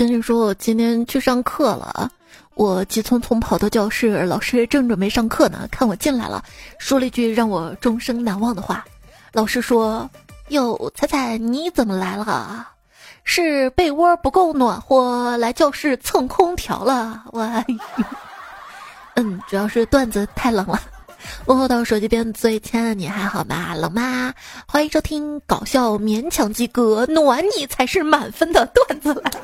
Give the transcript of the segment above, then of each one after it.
跟你说，我今天去上课了。我急匆匆跑到教室，老师正准备上课呢，看我进来了，说了一句让我终生难忘的话。老师说：“哟，彩彩，你怎么来了？是被窝不够暖和，来教室蹭空调了？”我，嗯，主要是段子太冷了。问候到手机边最亲爱的你还好吗？冷吗？欢迎收听搞笑勉强及格，暖你才是满分的段子来了。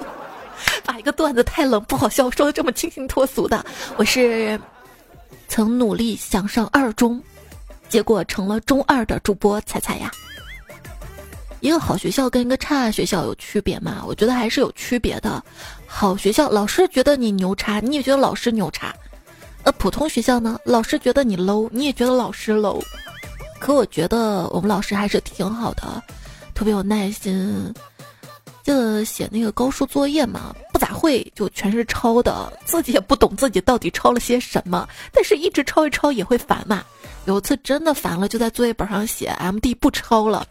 把一个段子太冷不好笑说的这么清新脱俗的，我是曾努力想上二中，结果成了中二的主播彩彩呀。一个好学校跟一个差学校有区别吗？我觉得还是有区别的。好学校老师觉得你牛叉，你也觉得老师牛叉；呃，普通学校呢，老师觉得你 low，你也觉得老师 low。可我觉得我们老师还是挺好的，特别有耐心。就写那个高数作业嘛，不咋会，就全是抄的，自己也不懂自己到底抄了些什么，但是一直抄一抄也会烦嘛。有一次真的烦了，就在作业本上写 M D 不抄了。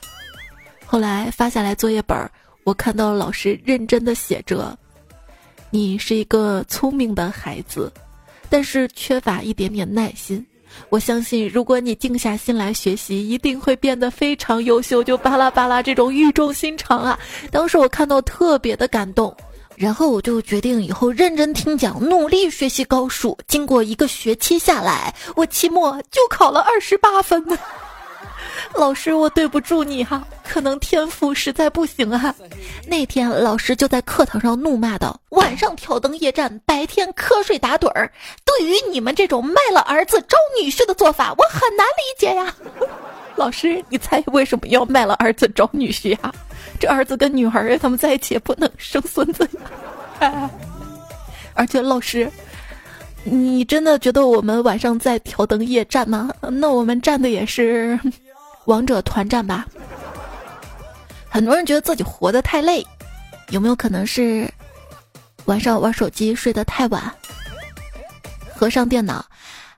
后来发下来作业本，我看到老师认真的写着：“你是一个聪明的孩子，但是缺乏一点点耐心。”我相信，如果你静下心来学习，一定会变得非常优秀。就巴拉巴拉这种语重心长啊！当时我看到特别的感动，然后我就决定以后认真听讲，努力学习高数。经过一个学期下来，我期末就考了二十八分。老师，我对不住你哈，可能天赋实在不行啊。那天老师就在课堂上怒骂道：“晚上挑灯夜战，白天瞌睡打盹儿。对于你们这种卖了儿子招女婿的做法，我很难理解呀。”老师，你猜为什么要卖了儿子招女婿呀？这儿子跟女儿他们在一起不能生孙子呀。而且老师，你真的觉得我们晚上在挑灯夜战吗？那我们站的也是。王者团战吧，很多人觉得自己活得太累，有没有可能是晚上玩手机睡得太晚？合上电脑，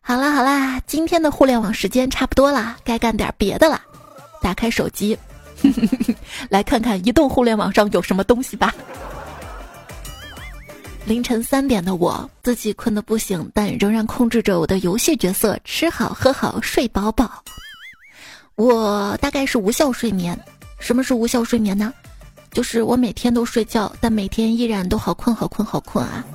好啦好啦，今天的互联网时间差不多啦，该干点别的了。打开手机，来看看移动互联网上有什么东西吧。凌晨三点的我，自己困得不行，但仍然控制着我的游戏角色，吃好喝好睡饱饱。我大概是无效睡眠。什么是无效睡眠呢？就是我每天都睡觉，但每天依然都好困好困好困啊。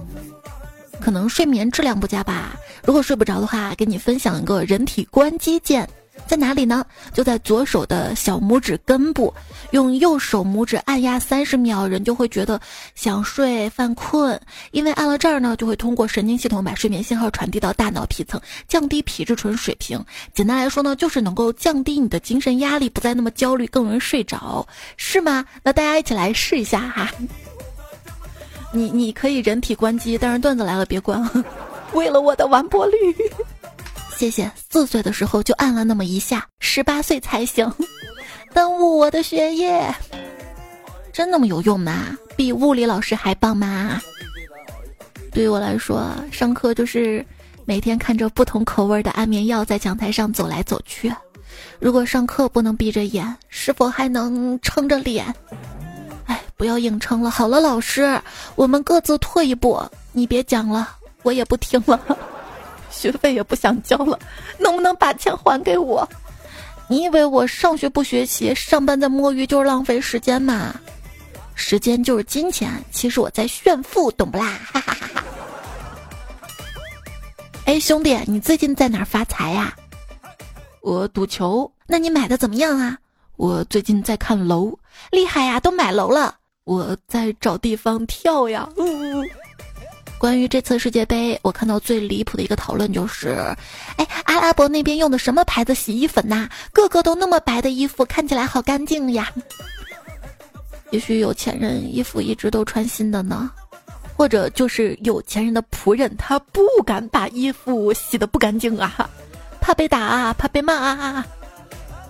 可能睡眠质量不佳吧。如果睡不着的话，给你分享一个人体关机键。在哪里呢？就在左手的小拇指根部，用右手拇指按压三十秒，人就会觉得想睡、犯困。因为按了这儿呢，就会通过神经系统把睡眠信号传递到大脑皮层，降低皮质醇水平。简单来说呢，就是能够降低你的精神压力，不再那么焦虑，更容易睡着，是吗？那大家一起来试一下哈。你你可以人体关机，但是段子来了别关，为了我的完播率。谢谢，四岁的时候就按了那么一下，十八岁才行，耽误我的学业，真那么有用吗？比物理老师还棒吗？对于我来说，上课就是每天看着不同口味的安眠药在讲台上走来走去。如果上课不能闭着眼，是否还能撑着脸？哎，不要硬撑了。好了，老师，我们各自退一步，你别讲了，我也不听了。学费也不想交了，能不能把钱还给我？你以为我上学不学习，上班在摸鱼就是浪费时间吗？时间就是金钱，其实我在炫富，懂不啦？哈哈哈哈！哎，兄弟，你最近在哪儿发财呀？我赌球。那你买的怎么样啊？我最近在看楼，厉害呀，都买楼了。我在找地方跳呀。嗯。关于这次世界杯，我看到最离谱的一个讨论就是，哎，阿拉伯那边用的什么牌子洗衣粉呐？个个都那么白的衣服，看起来好干净呀。也许有钱人衣服一直都穿新的呢，或者就是有钱人的仆人，他不敢把衣服洗的不干净啊，怕被打啊，怕被骂啊。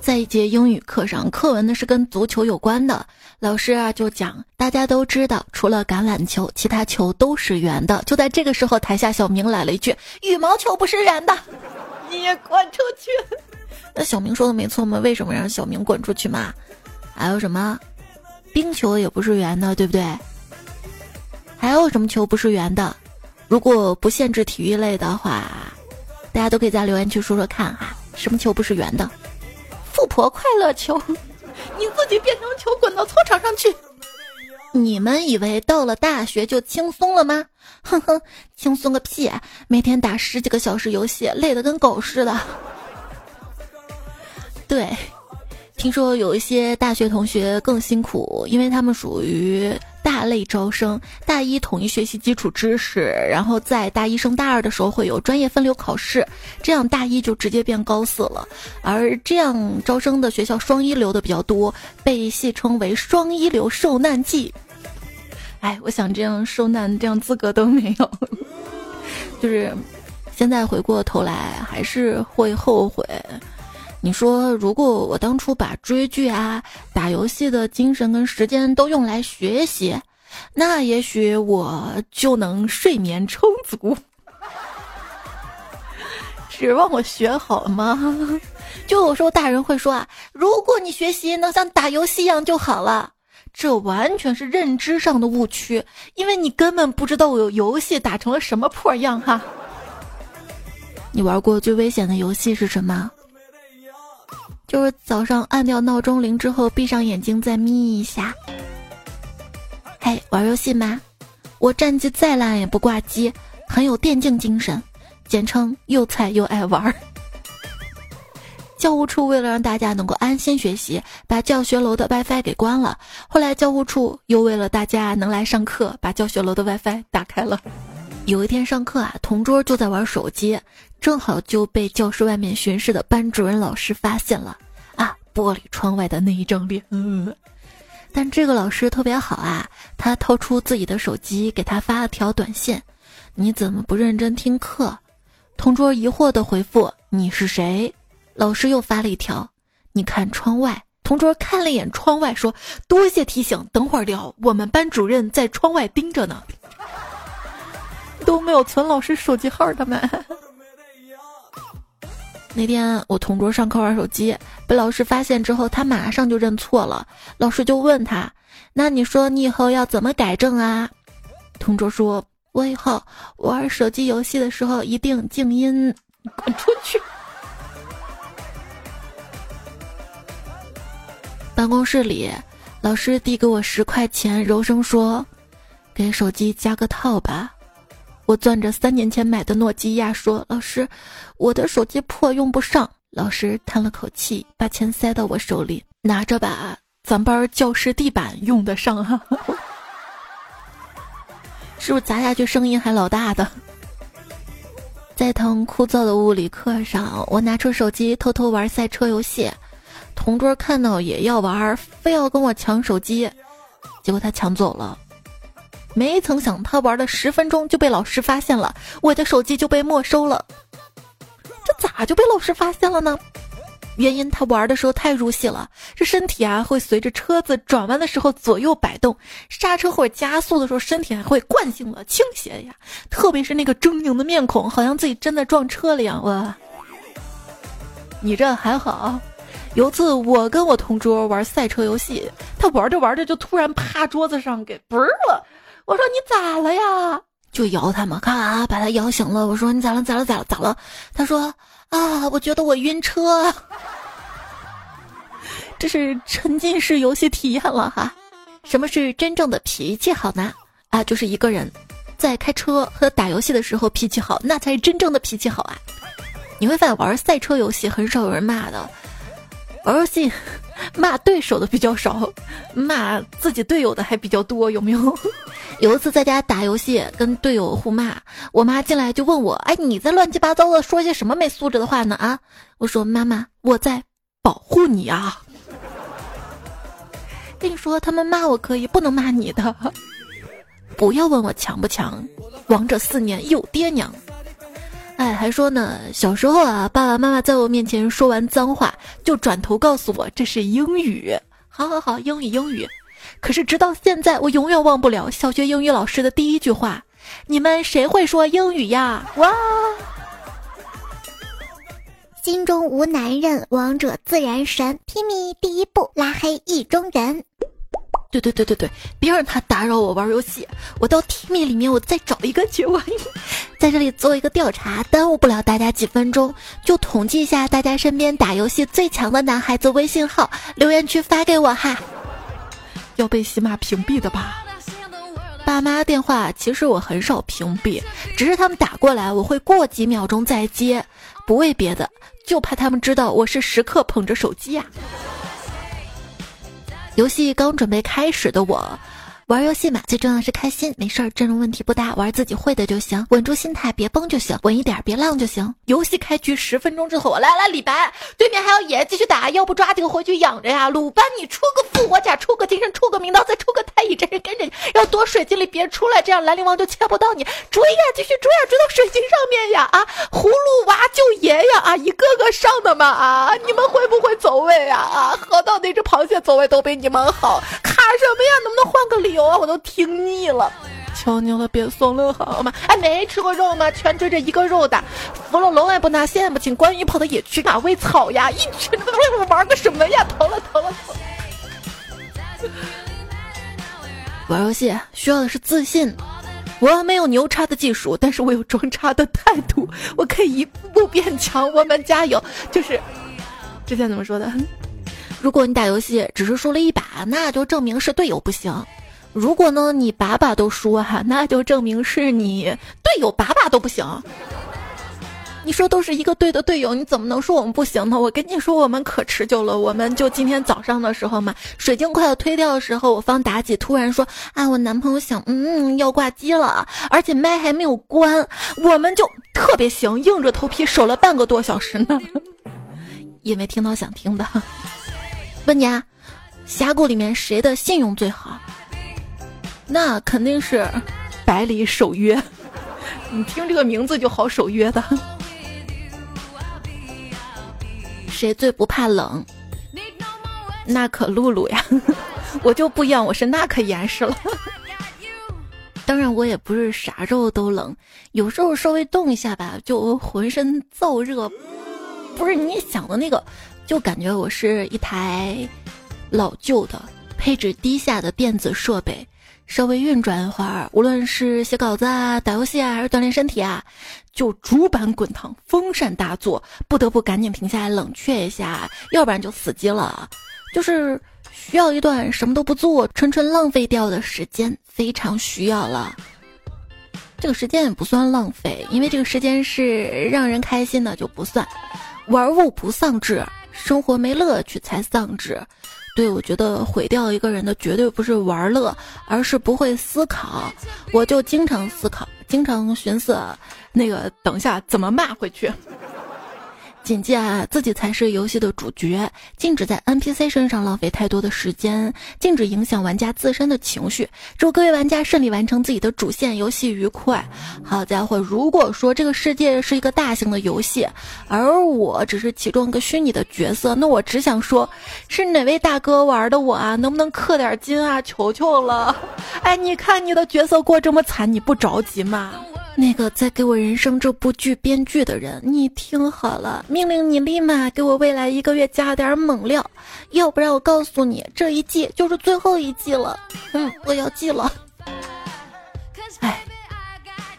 在一节英语课上，课文呢是跟足球有关的。老师啊就讲，大家都知道，除了橄榄球，其他球都是圆的。就在这个时候，台下小明来了一句：“羽毛球不是圆的。”你也滚出去！那小明说的没错吗？为什么让小明滚出去嘛？还有什么？冰球也不是圆的，对不对？还有什么球不是圆的？如果不限制体育类的话，大家都可以在留言区说说看哈，什么球不是圆的？富婆快乐球，你自己变成球滚到操场上去。你们以为到了大学就轻松了吗？哼哼，轻松个屁！每天打十几个小时游戏，累得跟狗似的。对，听说有一些大学同学更辛苦，因为他们属于。大类招生，大一统一学习基础知识，然后在大一升大二的时候会有专业分流考试，这样大一就直接变高四了。而这样招生的学校双一流的比较多，被戏称为“双一流受难记”。哎，我想这样受难这样资格都没有，就是现在回过头来还是会后悔。你说，如果我当初把追剧啊、打游戏的精神跟时间都用来学习，那也许我就能睡眠充足。指望我学好吗？就有时候大人会说啊，如果你学习能像打游戏一样就好了，这完全是认知上的误区，因为你根本不知道我游戏打成了什么破样哈。你玩过最危险的游戏是什么？就是早上按掉闹钟铃之后，闭上眼睛再眯一下。嘿，玩游戏吗？我战绩再烂也不挂机，很有电竞精神，简称又菜又爱玩。教务处为了让大家能够安心学习，把教学楼的 WiFi 给关了。后来教务处又为了大家能来上课，把教学楼的 WiFi 打开了。有一天上课啊，同桌就在玩手机，正好就被教室外面巡视的班主任老师发现了。玻璃窗外的那一张脸。嗯，但这个老师特别好啊，他掏出自己的手机给他发了条短信：“你怎么不认真听课？”同桌疑惑的回复：“你是谁？”老师又发了一条：“你看窗外。”同桌看了一眼窗外，说：“多谢提醒，等会儿聊。我们班主任在窗外盯着呢。”都没有存老师手机号的们。那天我同桌上课玩手机，被老师发现之后，他马上就认错了。老师就问他：“那你说你以后要怎么改正啊？”同桌说：“我以后玩手机游戏的时候一定静音。”滚出去！办公室里，老师递给我十块钱，柔声说：“给手机加个套吧。”我攥着三年前买的诺基亚说：“老师，我的手机破，用不上。”老师叹了口气，把钱塞到我手里，拿着吧，咱班教室地板用得上哈。是不是砸下去声音还老大的？在堂枯燥的物理课上，我拿出手机偷偷玩赛车游戏，同桌看到也要玩，非要跟我抢手机，结果他抢走了。没曾想，他玩了十分钟就被老师发现了，我的手机就被没收了。这咋就被老师发现了呢？原因他玩的时候太入戏了，这身体啊会随着车子转弯的时候左右摆动，刹车或者加速的时候身体还会惯性的倾斜呀。特别是那个狰狞的面孔，好像自己真的撞车了一样。哇，你这还好。有次我跟我同桌玩赛车游戏，他玩着玩着就突然趴桌子上给嘣了。我说你咋了呀？就摇他嘛，咔把他摇醒了。我说你咋了？咋了？咋了？咋了？他说啊，我觉得我晕车。这是沉浸式游戏体验了哈。什么是真正的脾气好呢？啊，就是一个人在开车和打游戏的时候脾气好，那才是真正的脾气好啊。你会发现玩赛车游戏很少有人骂的，玩游戏骂对手的比较少，骂自己队友的还比较多，有没有？有一次在家打游戏，跟队友互骂，我妈进来就问我：“哎，你在乱七八糟的说些什么没素质的话呢？”啊，我说：“妈妈，我在保护你啊。” 跟你说，他们骂我可以，不能骂你的。不要问我强不强，王者四年有爹娘。哎，还说呢，小时候啊，爸爸妈妈在我面前说完脏话，就转头告诉我这是英语。好好好，英语英语。可是直到现在，我永远忘不了小学英语老师的第一句话：“你们谁会说英语呀？”哇！心中无男人，王者自然神。Timmy 第一步拉黑意中人。对对对对对，别让他打扰我玩游戏。我到 Team 里面，我再找一个去玩。在这里做一个调查，耽误不了大家几分钟，就统计一下大家身边打游戏最强的男孩子微信号，留言区发给我哈。要被喜马屏蔽的吧？爸妈电话其实我很少屏蔽，只是他们打过来，我会过几秒钟再接，不为别的，就怕他们知道我是时刻捧着手机呀。游戏刚准备开始的我。玩游戏嘛，最重要的是开心，没事儿，阵容问题不大，玩自己会的就行，稳住心态，别崩就行，稳一点，别浪就行。游戏开局十分钟之后，来来，李白，对面还要野，继续打，要不抓紧回去养着呀。鲁班，你出个复活甲，出个金身，出个名刀，再出个太乙真人跟着你，要躲水晶里别出来，这样兰陵王就切不到你。追呀，继续追呀，追到水晶上面呀！啊，葫芦娃救爷呀！啊，一个个上的嘛！啊，你们会不会走位啊？啊，河道那只螃蟹走位都比你们好，卡什么呀？能不能换个理由？我都听腻了，求你了，别送了好吗？哎，没吃过肉吗？全追着一个肉的，伏了龙也不拿，线不请，关羽跑到野区哪喂草呀？一群玩个什么呀？投了投了疼！玩游戏需要的是自信，我没有牛叉的技术，但是我有装叉的态度，我可以一步步变强。我们加油！就是之前怎么说的？如果你打游戏只是输了一把，那就证明是队友不行；如果呢你把把都输哈，那就证明是你队友把把都不行。你说都是一个队的队友，你怎么能说我们不行呢？我跟你说，我们可持久了。我们就今天早上的时候嘛，水晶快要推掉的时候，我方妲己突然说：“啊，我男朋友想，嗯，要挂机了，而且麦还没有关。”我们就特别行，硬着头皮守了半个多小时呢，因为听到想听的。问你啊，峡谷里面谁的信用最好？那肯定是百里守约。你听这个名字就好守约的。谁最不怕冷？娜可露露呀。我就不一样，我是娜可严实了。当然，我也不是啥时候都冷，有时候稍微动一下吧，就浑身燥热。不是你想的那个。就感觉我是一台老旧的、配置低下的电子设备，稍微运转一会儿，无论是写稿子啊、打游戏啊，还是锻炼身体啊，就主板滚烫，风扇大作，不得不赶紧停下来冷却一下，要不然就死机了。就是需要一段什么都不做、纯纯浪费掉的时间，非常需要了。这个时间也不算浪费，因为这个时间是让人开心的，就不算。玩物不丧志。生活没乐趣才丧志，对我觉得毁掉一个人的绝对不是玩乐，而是不会思考。我就经常思考，经常寻思，那个等一下怎么骂回去。谨记啊，自己才是游戏的主角，禁止在 NPC 身上浪费太多的时间，禁止影响玩家自身的情绪。祝各位玩家顺利完成自己的主线，游戏愉快。好家伙，如果说这个世界是一个大型的游戏，而我只是其中一个虚拟的角色，那我只想说，是哪位大哥玩的我啊？能不能氪点金啊？求求了！哎，你看你的角色过这么惨，你不着急吗？那个在给我人生这部剧编剧的人，你听好了，命令你立马给我未来一个月加点猛料，要不然我告诉你，这一季就是最后一季了。嗯，我要记了。哎，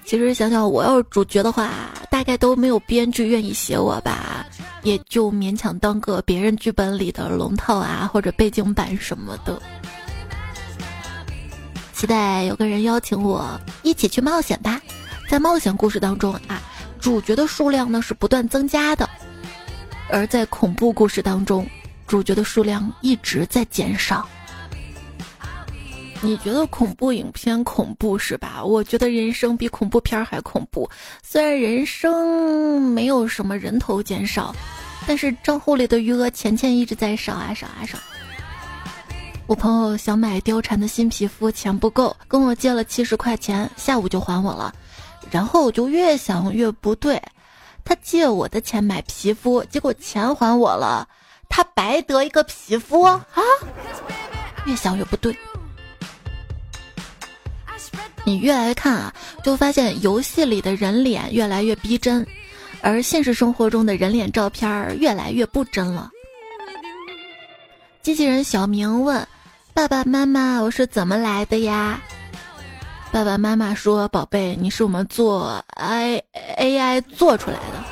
其实想想，我要是主角的话，大概都没有编剧愿意写我吧，也就勉强当个别人剧本里的龙套啊，或者背景板什么的。期待有个人邀请我一起去冒险吧。在冒险故事当中啊，主角的数量呢是不断增加的，而在恐怖故事当中，主角的数量一直在减少。你觉得恐怖影片恐怖是吧？我觉得人生比恐怖片还恐怖。虽然人生没有什么人头减少，但是账户里的余额钱钱一直在少啊少啊少。我朋友想买貂蝉的新皮肤，钱不够，跟我借了七十块钱，下午就还我了。然后我就越想越不对，他借我的钱买皮肤，结果钱还我了，他白得一个皮肤啊！越想越不对。你越来越看啊，就发现游戏里的人脸越来越逼真，而现实生活中的人脸照片越来越不真了。机器人小明问：“爸爸妈妈，我是怎么来的呀？”爸爸妈妈说：“宝贝，你是我们做 I A I 做出来的。”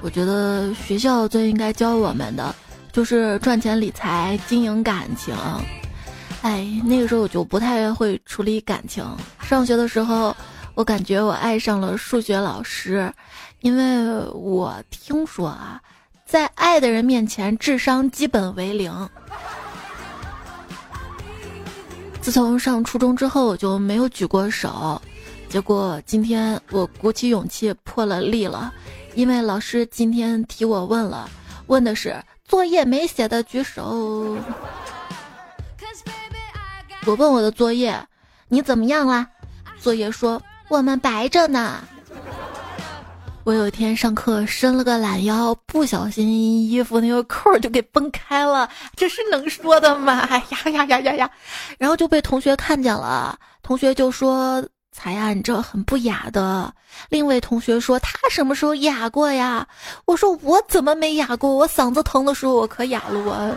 我觉得学校最应该教我们的就是赚钱理财、经营感情。哎，那个时候我就不太会处理感情。上学的时候，我感觉我爱上了数学老师，因为我听说啊，在爱的人面前，智商基本为零。自从上初中之后，我就没有举过手。结果今天我鼓起勇气破了例了，因为老师今天提我问了，问的是作业没写的举手。我问我的作业，你怎么样啦？作业说我们白着呢。我有一天上课伸了个懒腰，不小心衣服那个扣就给崩开了，这是能说的吗？哎呀呀呀呀呀！然后就被同学看见了，同学就说：“彩呀，你这很不雅的。”另一位同学说：“他什么时候哑过呀？”我说：“我怎么没哑过？我嗓子疼的时候我可哑了我。”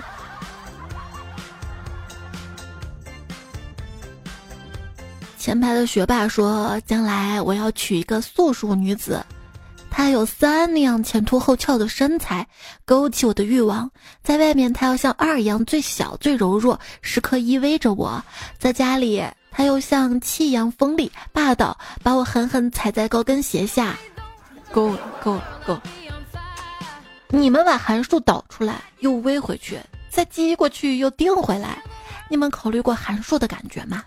前排的学霸说：“将来我要娶一个素数女子。”他有三那样前凸后翘的身材，勾起我的欲望。在外面，他要像二一样最小最柔弱，时刻依偎着我；在家里，他又像七一样锋利霸道，把我狠狠踩在高跟鞋下。够了，够了，够了！你们把函数导出来，又微回去，再寄过去，又订回来，你们考虑过函数的感觉吗？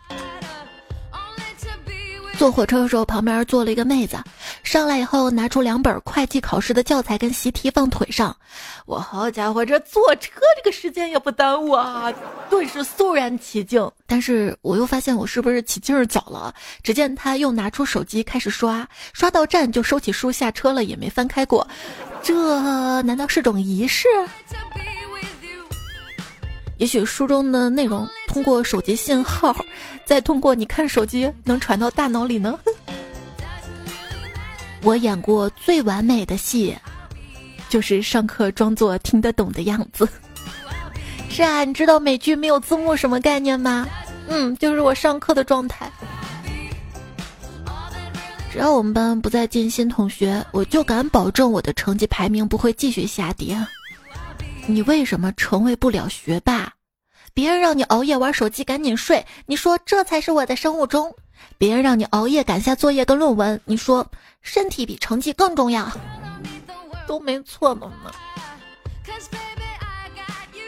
坐火车的时候，旁边坐了一个妹子，上来以后拿出两本会计考试的教材跟习题放腿上。我好家伙，这坐车这个时间也不耽误啊，顿时肃然起敬。但是我又发现我是不是起劲儿早了？只见她又拿出手机开始刷，刷到站就收起书下车了，也没翻开过。这难道是种仪式？也许书中的内容通过手机信号，再通过你看手机能传到大脑里呢。我演过最完美的戏，就是上课装作听得懂的样子。是啊，你知道美剧没有字幕什么概念吗？嗯，就是我上课的状态。只要我们班不再进新同学，我就敢保证我的成绩排名不会继续下跌。你为什么成为不了学霸？别人让你熬夜玩手机，赶紧睡，你说这才是我的生物钟。别人让你熬夜赶下作业跟论文，你说身体比成绩更重要，都没错呢嘛。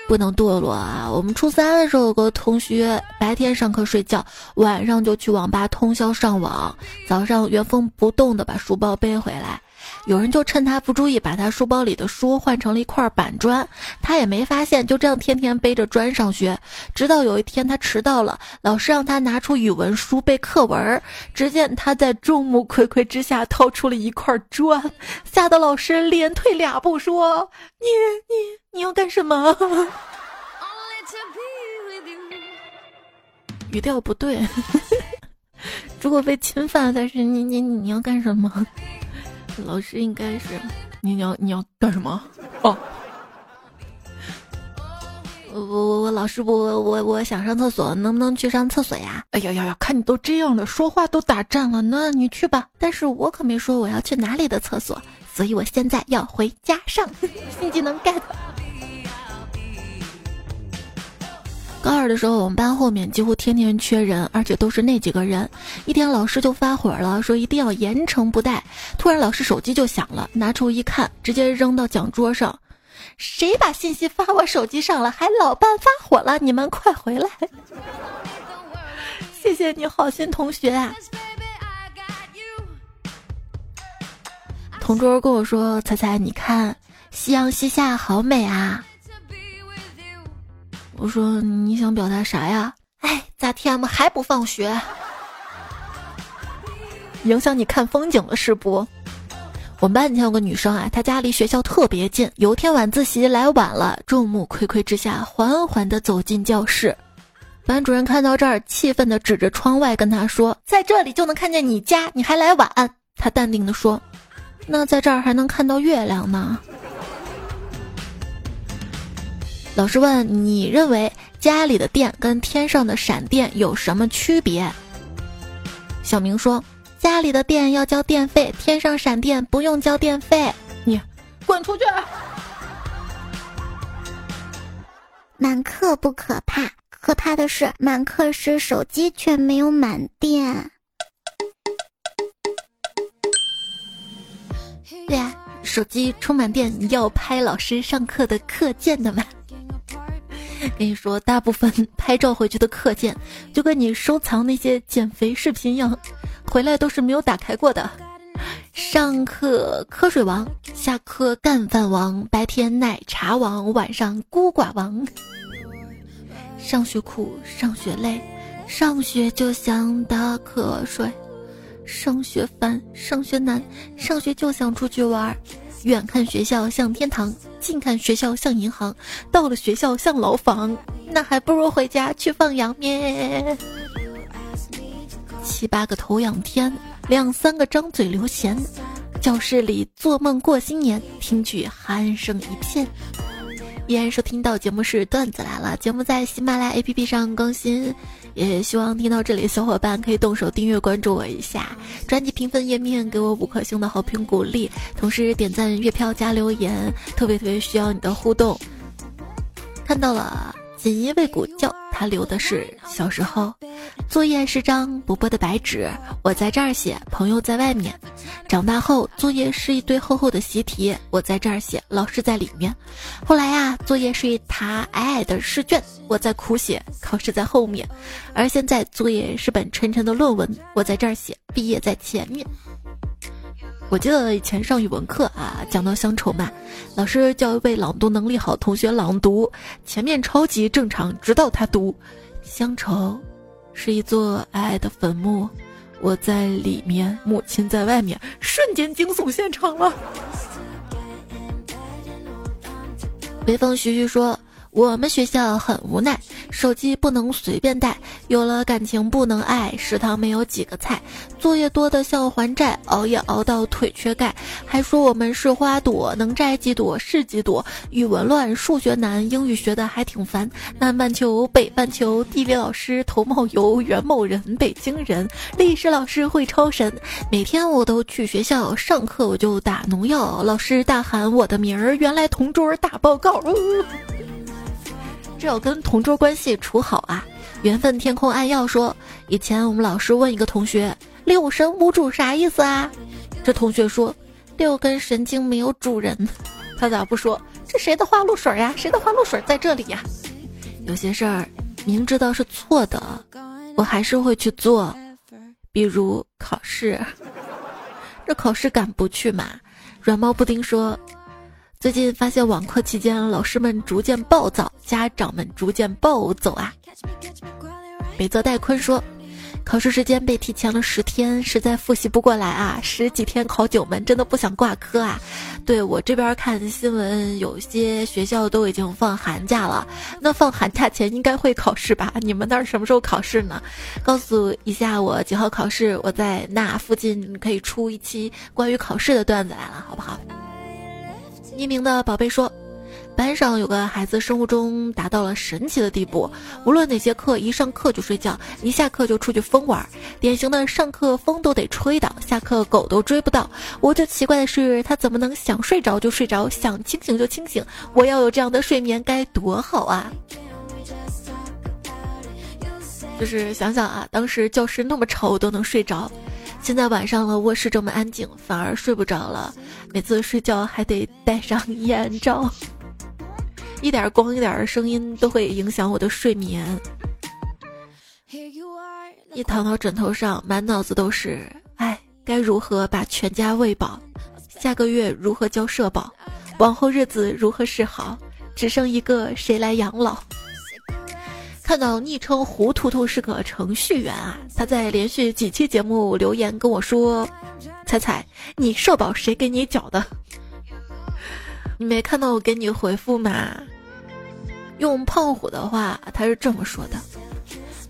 不能堕落啊！我们初三的时候有个同学，白天上课睡觉，晚上就去网吧通宵上网，早上原封不动的把书包背回来。有人就趁他不注意，把他书包里的书换成了一块板砖，他也没发现，就这样天天背着砖上学。直到有一天他迟到了，老师让他拿出语文书背课文，只见他在众目睽睽之下掏出了一块砖，吓得老师连退两步，说：“你你你要干什么？” 语调不对，如果被侵犯，但是你你你要干什么？老师应该是你要你要干什么？哦，我我我老师我我我想上厕所，能不能去上厕所呀？哎呀呀呀！看你都这样了，说话都打颤了，那你去吧。但是我可没说我要去哪里的厕所，所以我现在要回家上。新技能 get。高二的时候，我们班后面几乎天天缺人，而且都是那几个人。一天，老师就发火了，说一定要严惩不贷。突然，老师手机就响了，拿出一看，直接扔到讲桌上。谁把信息发我手机上了？还老班发火了？你们快回来！谢谢你好心同学啊。同桌跟我说：“彩彩，你看夕阳西下，好美啊。”我说你想表达啥呀？哎，咋 TM 还不放学？影响你看风景了是不？我们班以前有个女生啊，她家离学校特别近。有天晚自习来晚了，众目睽睽之下，缓缓地走进教室。班主任看到这儿，气愤地指着窗外跟她说：“在这里就能看见你家，你还来晚。”她淡定地说：“那在这儿还能看到月亮呢。”老师问：“你认为家里的电跟天上的闪电有什么区别？”小明说：“家里的电要交电费，天上闪电不用交电费。”你滚出去！满课不可怕，可怕的是满课时手机却没有满电。对呀，手机充满电要拍老师上课的课件的嘛。跟你说，大部分 拍照回去的课件，就跟你收藏那些减肥视频一样，回来都是没有打开过的。上课瞌睡王，下课干饭王，白天奶茶王，晚上孤寡王。上学苦，上学累，上学就想打瞌睡；上学烦，上学难，上学就想出去玩。远看学校像天堂，近看学校像银行，到了学校像牢房，那还不如回家去放羊咩。七八个头仰天，两三个张嘴留闲，教室里做梦过新年，听取鼾声一片。依然收听到节目是段子来了，节目在喜马拉雅 APP 上更新。也希望听到这里的小伙伴可以动手订阅关注我一下，专辑评分页面给我五颗星的好评鼓励，同时点赞、月票加留言，特别特别需要你的互动。看到了。锦衣卫古教，他留的是小时候，作业是张薄薄的白纸，我在这儿写，朋友在外面。长大后，作业是一堆厚厚的习题，我在这儿写，老师在里面。后来呀，作业是一沓矮矮的试卷，我在苦写，考试在后面。而现在，作业是本沉沉的论文，我在这儿写，毕业在前面。我记得以前上语文课啊，讲到乡愁嘛，老师叫一位朗读能力好同学朗读，前面超级正常，直到他读“乡愁，是一座矮矮的坟墓，我在里面，母亲在外面”，瞬间惊悚现场了。微风徐徐说。我们学校很无奈，手机不能随便带，有了感情不能爱，食堂没有几个菜，作业多的像还债，熬夜熬到腿缺钙，还说我们是花朵，能摘几朵是几朵。语文乱，数学难，英语学的还挺烦。南半球北半球，地理老师头冒油，袁某人北京人，历史老师会超神。每天我都去学校上课，我就打农药，老师大喊我的名儿，原来同桌打报告。只有跟同桌关系处好啊！缘分天空暗耀说，以前我们老师问一个同学“六神无主”啥意思啊？这同学说：“六根神经没有主人。”他咋不说这谁的花露水呀？谁的花露水在这里呀？有些事儿明知道是错的，我还是会去做，比如考试。这考试敢不去吗？软毛布丁说。最近发现网课期间，老师们逐渐暴躁，家长们逐渐暴走啊。北泽戴坤说，考试时间被提前了十天，实在复习不过来啊！十几天考九门，真的不想挂科啊。对我这边看新闻，有些学校都已经放寒假了，那放寒假前应该会考试吧？你们那儿什么时候考试呢？告诉一下我几号考试，我在那附近可以出一期关于考试的段子来了，好不好？匿名的宝贝说，班上有个孩子生物钟达到了神奇的地步，无论哪节课，一上课就睡觉，一下课就出去疯玩，典型的上课风都得吹倒，下课狗都追不到。我就奇怪的是，他怎么能想睡着就睡着，想清醒就清醒？我要有这样的睡眠该多好啊！就是想想啊，当时教室那么吵，我都能睡着。现在晚上了，卧室这么安静，反而睡不着了。每次睡觉还得戴上眼罩，一点光、一点声音都会影响我的睡眠。一躺到枕头上，满脑子都是：哎，该如何把全家喂饱？下个月如何交社保？往后日子如何是好？只剩一个谁来养老？看到昵称胡图图是个程序员啊，他在连续几期节目留言跟我说：“彩彩，你社保谁给你缴的？你没看到我给你回复吗？”用胖虎的话，他是这么说的：“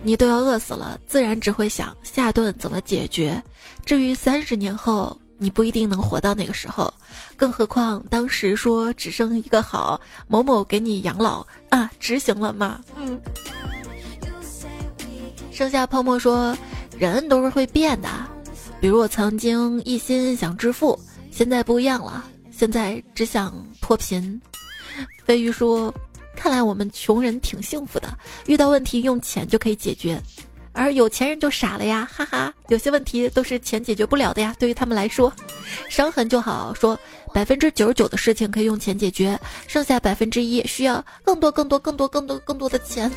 你都要饿死了，自然只会想下顿怎么解决。至于三十年后。”你不一定能活到那个时候。更何况当时说只生一个好，某某给你养老啊，执行了吗？嗯。剩下泡沫说，人都是会变的。比如我曾经一心想致富，现在不一样了，现在只想脱贫。飞鱼说，看来我们穷人挺幸福的，遇到问题用钱就可以解决，而有钱人就傻了呀，哈哈。有些问题都是钱解决不了的呀，对于他们来说，伤痕就好说，百分之九十九的事情可以用钱解决，剩下百分之一需要更多更多更多更多更多的钱。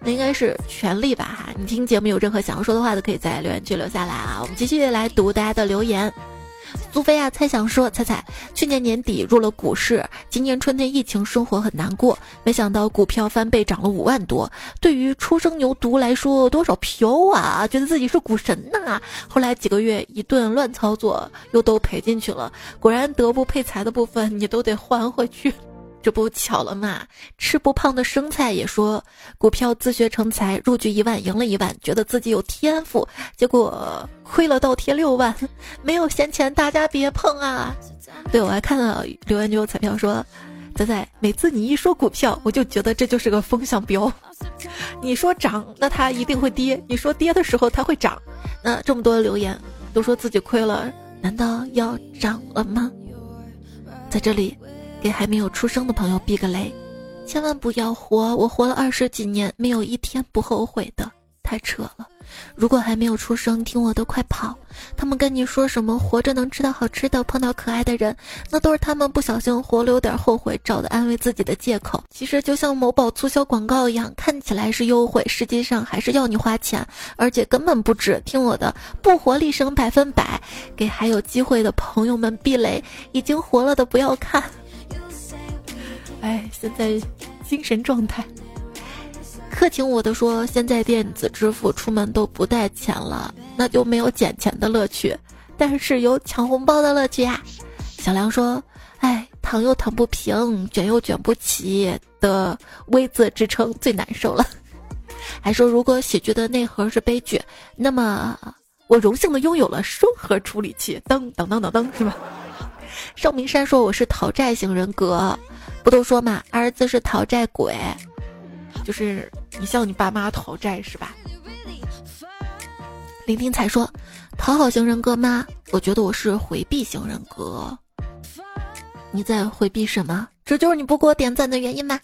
那应该是权利吧哈！你听节目有任何想要说的话，都可以在留言区留下来啊。我们继续来读大家的留言。苏菲亚猜想说：猜猜，去年年底入了股市，今年春天疫情，生活很难过。没想到股票翻倍，涨了五万多。对于初生牛犊来说，多少飘啊！觉得自己是股神呐。后来几个月一顿乱操作，又都赔进去了。果然德不配财的部分，你都得还回去。这不巧了嘛？吃不胖的生菜也说股票自学成才，入局一万赢了一万，觉得自己有天赋，结果亏了倒贴六万，没有闲钱，大家别碰啊！对我还看到留言就有彩票说，仔仔，每次你一说股票，我就觉得这就是个风向标。你说涨，那它一定会跌；你说跌的时候，它会涨。那这么多留言都说自己亏了，难道要涨了吗？在这里。给还没有出生的朋友避个雷，千万不要活！我活了二十几年，没有一天不后悔的，太扯了。如果还没有出生，听我的快跑！他们跟你说什么活着能吃到好吃的，碰到可爱的人，那都是他们不小心活了有点后悔，找的安慰自己的借口。其实就像某宝促销广告一样，看起来是优惠，实际上还是要你花钱，而且根本不值。听我的，不活立省百分百！给还有机会的朋友们避雷，已经活了的不要看。哎，现在精神状态。客情我的说，现在电子支付出门都不带钱了，那就没有捡钱的乐趣，但是有抢红包的乐趣呀。小梁说：“哎，躺又躺不平，卷又卷不起的 V 字支撑最难受了。”还说，如果喜剧的内核是悲剧，那么我荣幸的拥有了双核处理器，噔噔噔噔噔，是吧？邵明山说：“我是讨债型人格。”不都说嘛，儿子是讨债鬼，就是你向你爸妈讨债是吧？林听彩说，讨好型人格吗？我觉得我是回避型人格。你在回避什么？这就是你不给我点赞的原因吗？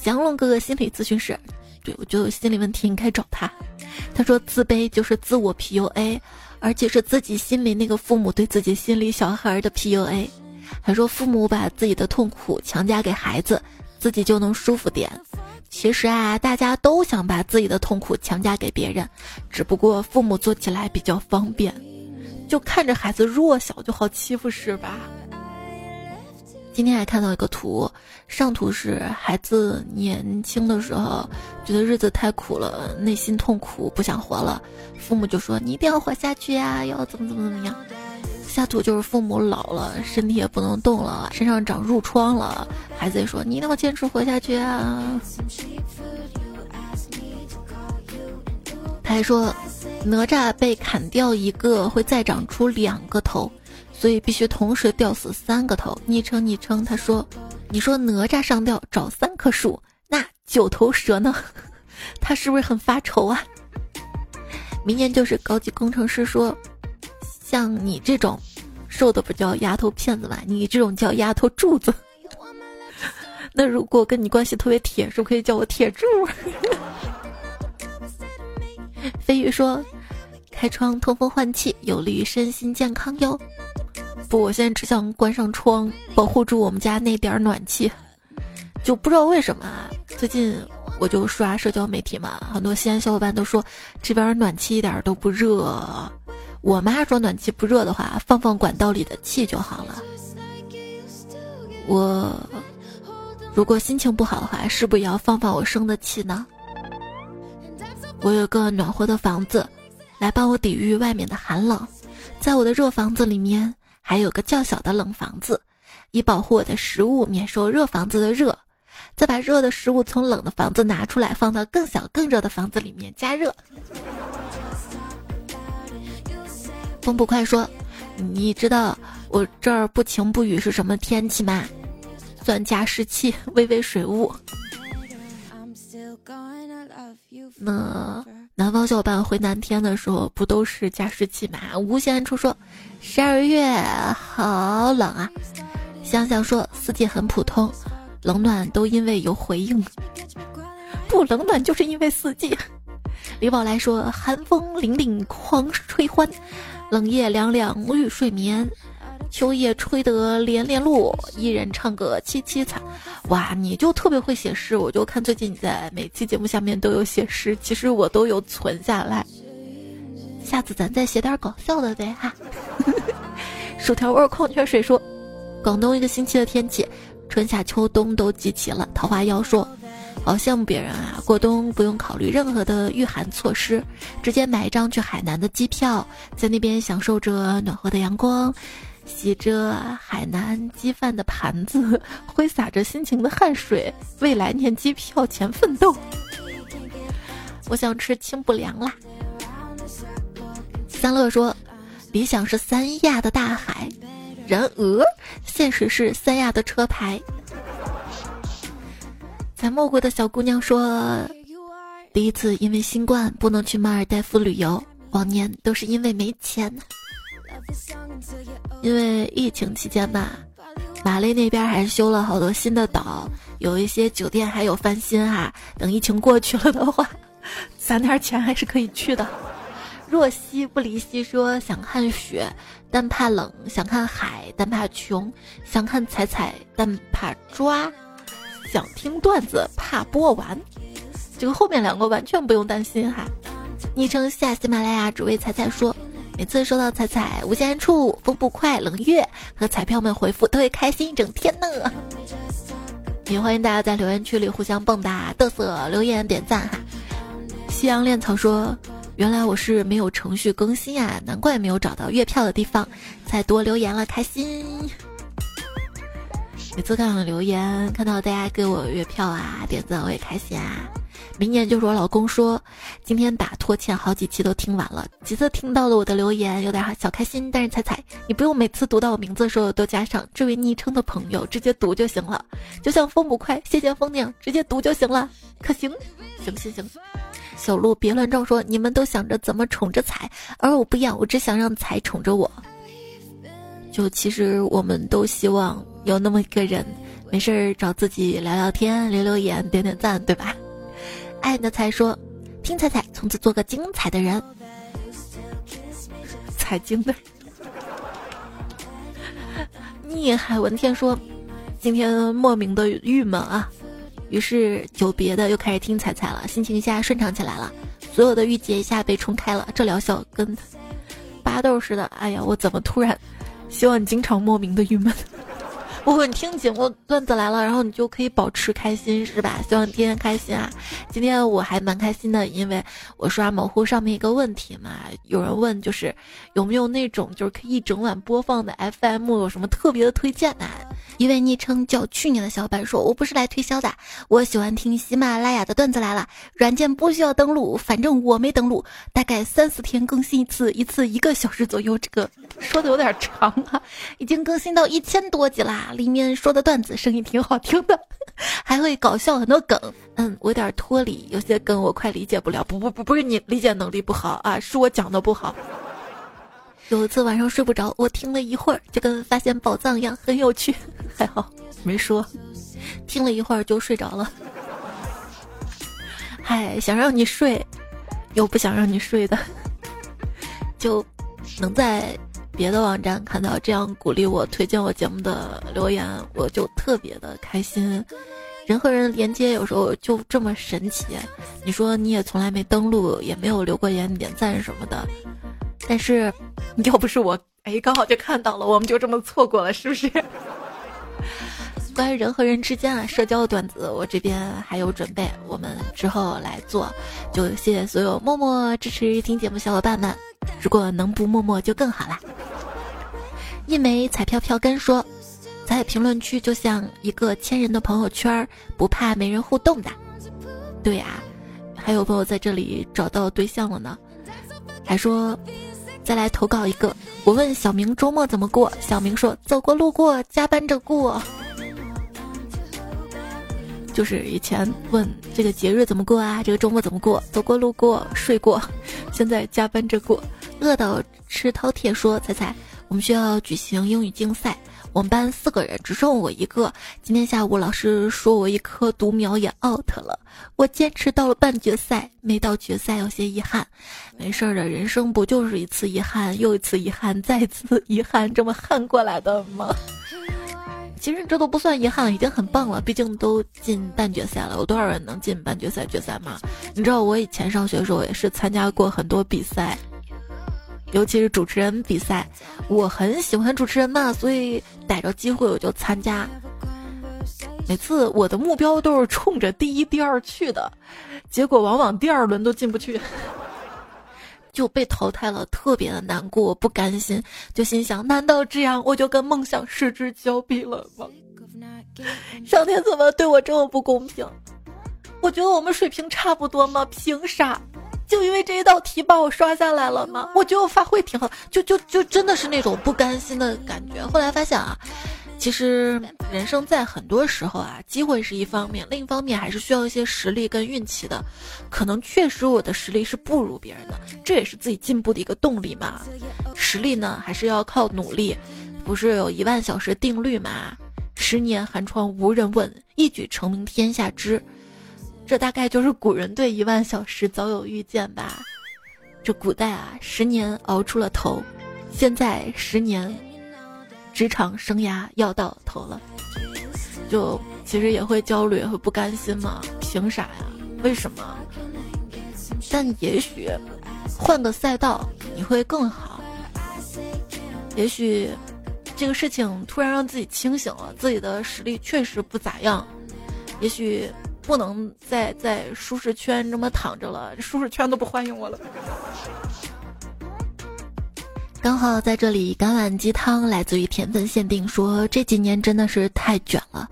降龙哥哥心理咨询师，对我觉得有心理问题，应该找他。他说自卑就是自我 PUA，而且是自己心里那个父母对自己心里小孩的 PUA。还说父母把自己的痛苦强加给孩子，自己就能舒服点。其实啊，大家都想把自己的痛苦强加给别人，只不过父母做起来比较方便，就看着孩子弱小就好欺负是吧？今天还看到一个图，上图是孩子年轻的时候觉得日子太苦了，内心痛苦不想活了，父母就说你一定要活下去呀，要怎么怎么怎么样。下图就是父母老了，身体也不能动了，身上长褥疮了，孩子也说你那么坚持活下去啊。他还说，哪吒被砍掉一个会再长出两个头，所以必须同时吊死三个头。昵称昵称，他说，你说哪吒上吊找三棵树，那九头蛇呢？他是不是很发愁啊？明年就是高级工程师说。像你这种瘦的不叫丫头片子吧？你这种叫丫头柱子。那如果跟你关系特别铁，是不是可以叫我铁柱？飞鱼说：“开窗通风换气，有利于身心健康哟。”不，我现在只想关上窗，保护住我们家那点暖气。就不知道为什么啊，最近我就刷社交媒体嘛，很多西安小伙伴都说这边暖气一点都不热。我妈说暖气不热的话，放放管道里的气就好了。我如果心情不好的话，是不是也要放放我生的气呢？我有个暖和的房子，来帮我抵御外面的寒冷。在我的热房子里面，还有个较小的冷房子，以保护我的食物免受热房子的热。再把热的食物从冷的房子拿出来，放到更小更热的房子里面加热。风不快说：“你知道我这儿不晴不雨是什么天气吗？算加湿器，微微水雾。”那南方小伙伴回南天的时候不都是加湿器吗？无限处说：“十二月好冷啊！”想想说：“四季很普通，冷暖都因为有回应，不冷暖就是因为四季。”李宝来说：“寒风凛凛狂吹欢，冷夜凉凉欲睡眠。秋叶吹得连连落，一人唱个凄凄惨。”哇，你就特别会写诗，我就看最近你在每期节目下面都有写诗，其实我都有存下来。下次咱再写点搞笑的呗哈。薯条味矿泉水说：“广东一个星期的天气，春夏秋冬都集齐了。”桃花妖说。好羡慕别人啊！过冬不用考虑任何的御寒措施，直接买一张去海南的机票，在那边享受着暖和的阳光，洗着海南鸡饭的盘子，挥洒着辛勤的汗水，为来年机票钱奋斗。我想吃清补凉啦。三乐说，理想是三亚的大海，然而现实是三亚的车牌。采蘑菇的小姑娘说：“第一次因为新冠不能去马尔代夫旅游，往年都是因为没钱。因为疫情期间吧，马累那边还修了好多新的岛，有一些酒店还有翻新哈。等疫情过去了的话，攒点钱还是可以去的。”若曦不离兮说：“想看雪，但怕冷；想看海，但怕穷；想看彩彩，但怕抓。”想听段子，怕播完，这个后面两个完全不用担心哈。昵称下喜马拉雅只为彩彩说，每次收到彩彩无限处风不快冷月和彩票们回复，都会开心一整天呢。也欢迎大家在留言区里互相蹦跶嘚瑟，留言点赞哈。夕阳恋草说，原来我是没有程序更新啊，难怪没有找到月票的地方，再多留言了，开心。每次看到留言，看到大家给我月票啊、点赞，我也开心啊。明年就是我老公说，今天打拖欠好几期都听完了，几次听到了我的留言，有点小开心。但是彩彩，你不用每次读到我名字的时候都加上这位昵称的朋友，直接读就行了。就像风不快，谢谢风那样，直接读就行了，可行？行行行。小鹿别乱撞说，你们都想着怎么宠着彩，而我不一样，我只想让彩宠着我。就其实我们都希望有那么一个人，没事儿找自己聊聊天、留留言、点点赞，对吧？爱的才说，听彩彩，从此做个精彩的人，彩精的。逆海文天说，今天莫名的郁闷啊，于是久别的又开始听彩彩了，心情一下顺畅起来了，所有的郁结一下被冲开了，这疗效跟巴豆似的。哎呀，我怎么突然？希望你经常莫名的郁闷。不过你听节目段子来了，然后你就可以保持开心，是吧？希望天天开心啊！今天我还蛮开心的，因为我刷某乎上面一个问题嘛，有人问就是有没有那种就是可以一整晚播放的 FM，有什么特别的推荐呢？一位昵称叫去年的小伙伴说：“我不是来推销的，我喜欢听喜马拉雅的段子来了，软件不需要登录，反正我没登录，大概三四天更新一次，一次一个小时左右。这个说的有点长啊，已经更新到一千多集啦。”里面说的段子声音挺好听的，还会搞笑很多梗。嗯，我有点脱离，有些梗我快理解不了。不不不，不是你理解能力不好啊，是我讲的不好。有一次晚上睡不着，我听了一会儿，就跟发现宝藏一样，很有趣。还好没说，听了一会儿就睡着了。嗨，想让你睡，又不想让你睡的，就能在。别的网站看到这样鼓励我、推荐我节目的留言，我就特别的开心。人和人连接有时候就这么神奇。你说你也从来没登录，也没有留过言、点赞什么的，但是要不是我，哎，刚好就看到了，我们就这么错过了，是不是？关于人和人之间啊社交的段子，我这边还有准备，我们之后来做。就谢谢所有默默支持听节目小伙伴们，如果能不默默就更好啦。一枚彩票票根说，在评论区就像一个千人的朋友圈，不怕没人互动的。对呀，还有朋友在这里找到对象了呢，还说再来投稿一个，我问小明周末怎么过，小明说走过路过，加班着过。就是以前问这个节日怎么过啊，这个周末怎么过，走过路过睡过，现在加班着过。饿到吃饕餮说：“彩彩，我们学校举行英语竞赛，我们班四个人只剩我一个。今天下午老师说我一颗独苗也 out 了，我坚持到了半决赛，没到决赛有些遗憾。没事儿的，人生不就是一次遗憾又一次遗憾再次遗憾这么憾过来的吗？”其实这都不算遗憾，已经很棒了。毕竟都进半决赛了，有多少人能进半决赛、决赛吗？你知道我以前上学的时候也是参加过很多比赛，尤其是主持人比赛，我很喜欢主持人嘛，所以逮着机会我就参加。每次我的目标都是冲着第一、第二去的，结果往往第二轮都进不去。就被淘汰了，特别的难过，不甘心，就心想：难道这样我就跟梦想失之交臂了吗？上天怎么对我这么不公平？我觉得我们水平差不多吗？凭啥？就因为这一道题把我刷下来了吗？我觉得我发挥挺好，就就就真的是那种不甘心的感觉。后来发现啊。其实人生在很多时候啊，机会是一方面，另一方面还是需要一些实力跟运气的。可能确实我的实力是不如别人的，这也是自己进步的一个动力嘛。实力呢，还是要靠努力。不是有一万小时定律嘛？十年寒窗无人问，一举成名天下知。这大概就是古人对一万小时早有预见吧。这古代啊，十年熬出了头，现在十年。职场生涯要到头了，就其实也会焦虑，会不甘心嘛？凭啥呀？为什么？但也许换个赛道你会更好。也许这个事情突然让自己清醒了，自己的实力确实不咋样。也许不能再在舒适圈这么躺着了，舒适圈都不欢迎我了。刚好在这里，橄榄鸡汤来自于甜粉限定，说这几年真的是太卷了，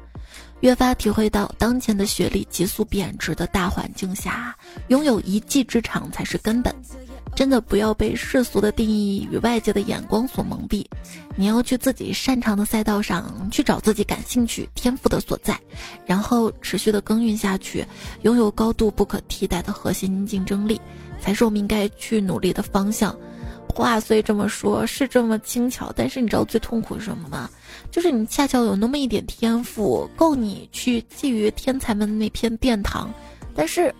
越发体会到当前的学历急速贬值的大环境下，拥有一技之长才是根本。真的不要被世俗的定义与外界的眼光所蒙蔽，你要去自己擅长的赛道上去找自己感兴趣、天赋的所在，然后持续的耕耘下去，拥有高度不可替代的核心竞争力，才是我们应该去努力的方向。话虽这么说，是这么轻巧，但是你知道最痛苦是什么吗？就是你恰巧有那么一点天赋，够你去觊觎天才们那片殿堂，但是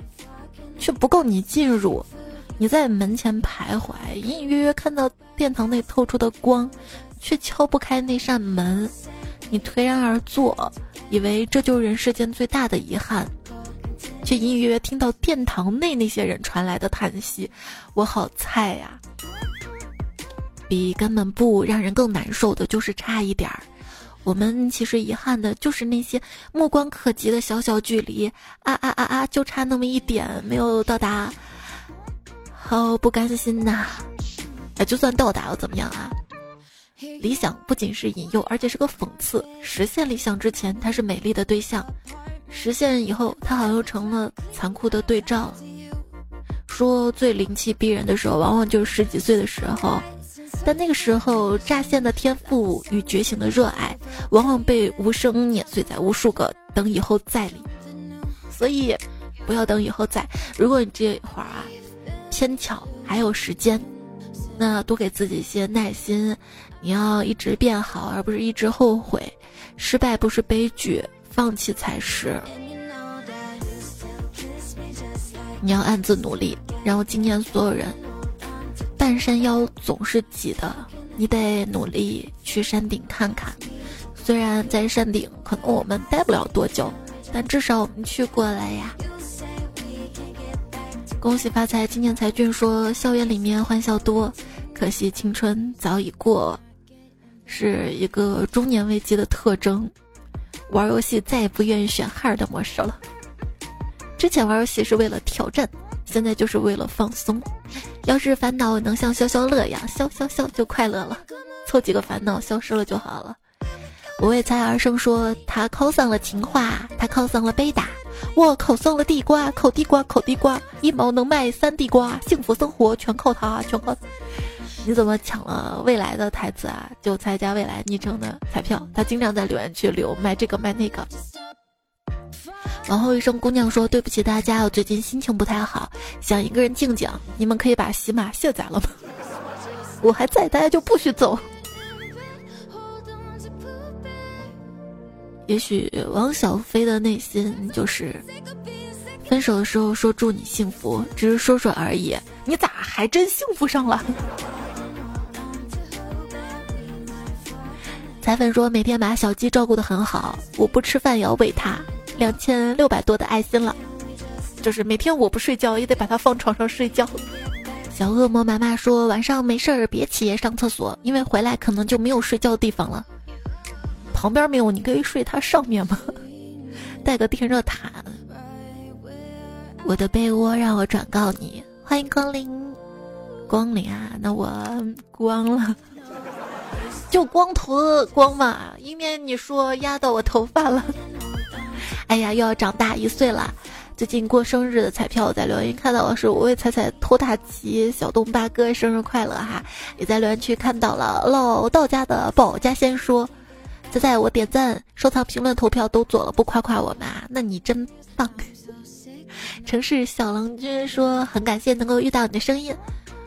却不够你进入。你在门前徘徊，隐隐约约看到殿堂内透出的光，却敲不开那扇门。你颓然而坐，以为这就是人世间最大的遗憾，却隐隐约约听到殿堂内那些人传来的叹息：“我好菜呀！”比根本不让人更难受的，就是差一点儿。我们其实遗憾的就是那些目光可及的小小距离，啊啊啊啊，就差那么一点没有到达，好不甘心呐！哎，就算到达又怎么样啊？理想不仅是引诱，而且是个讽刺。实现理想之前，它是美丽的对象；实现以后，它好像成了残酷的对照。说最灵气逼人的时候，往往就是十几岁的时候。但那个时候乍现的天赋与觉醒的热爱，往往被无声碾碎在无数个等以后再里。所以，不要等以后再。如果你这会儿啊偏巧还有时间，那多给自己一些耐心。你要一直变好，而不是一直后悔。失败不是悲剧，放弃才是。你要暗自努力，然后惊艳所有人。半山腰总是挤的，你得努力去山顶看看。虽然在山顶可能我们待不了多久，但至少我们去过了呀。恭喜发财，今年才俊说校园里面欢笑多，可惜青春早已过，是一个中年危机的特征。玩游戏再也不愿意选哈尔的模式了，之前玩游戏是为了挑战。现在就是为了放松，要是烦恼能像消消乐一样消消消就快乐了，凑几个烦恼消失了就好了。我为才而生说他考上了情话，他考上了北大，我考上了地瓜，烤地瓜烤地瓜，一毛能卖三地瓜，幸福生活全靠他，全靠。你怎么抢了未来的台词啊？就参加未来昵称的彩票，他经常在留言区留卖这个卖那个。往后一声姑娘说：“对不起大家，我最近心情不太好，想一个人静静。你们可以把喜马卸载了吗？我还在，大家就不许走。”也许王小飞的内心就是，分手的时候说祝你幸福，只是说说而已。你咋还真幸福上了？彩粉说每天把小鸡照顾的很好，我不吃饭也要喂它，两千六百多的爱心了。就是每天我不睡觉也得把它放床上睡觉。小恶魔妈妈说晚上没事儿别起夜上厕所，因为回来可能就没有睡觉的地方了。旁边没有，你可以睡它上面吗？带个电热毯。我的被窝让我转告你，欢迎光临，光临啊！那我光了，就光头光嘛，以免你说压到我头发了。哎呀，又要长大一岁了。最近过生日的彩票我在留言看到的是我为彩彩托大旗，小东八哥生日快乐哈！也在留言区看到了老道家的保家仙说。仔仔，我点赞、收藏、评论、投票都做了，不夸夸我吗？那你真棒！城市小郎君说很感谢能够遇到你的声音，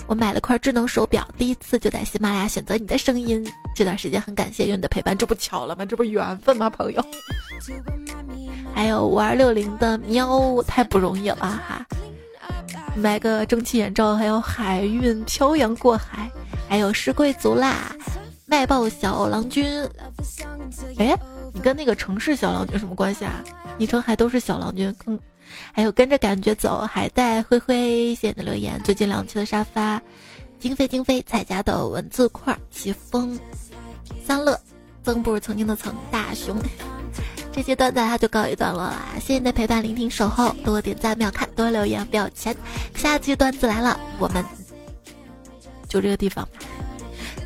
我买了块智能手表，第一次就在喜马拉雅选择你的声音。这段时间很感谢有你的陪伴，这不巧了吗？这不缘分吗，朋友？还有五二六零的喵，太不容易了哈！买个蒸汽眼罩，还有海运漂洋过海，还有是贵族啦。卖报小郎君，哎，你跟那个城市小郎君什么关系啊？昵称还都是小郎君，嗯，还有跟着感觉走，海带灰灰，谢谢你的留言。最近两期的沙发，金飞金飞，彩家的文字块，起风，三乐，曾不是曾经的曾大熊。这期段子它就告一段落啦，谢谢你的陪伴、聆听、守候，多点赞、秒看、多留言、不要钱。下期段子来了，我们就这个地方，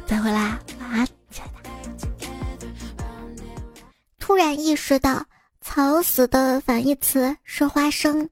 再会啦。突然意识到，草死的反义词是花生。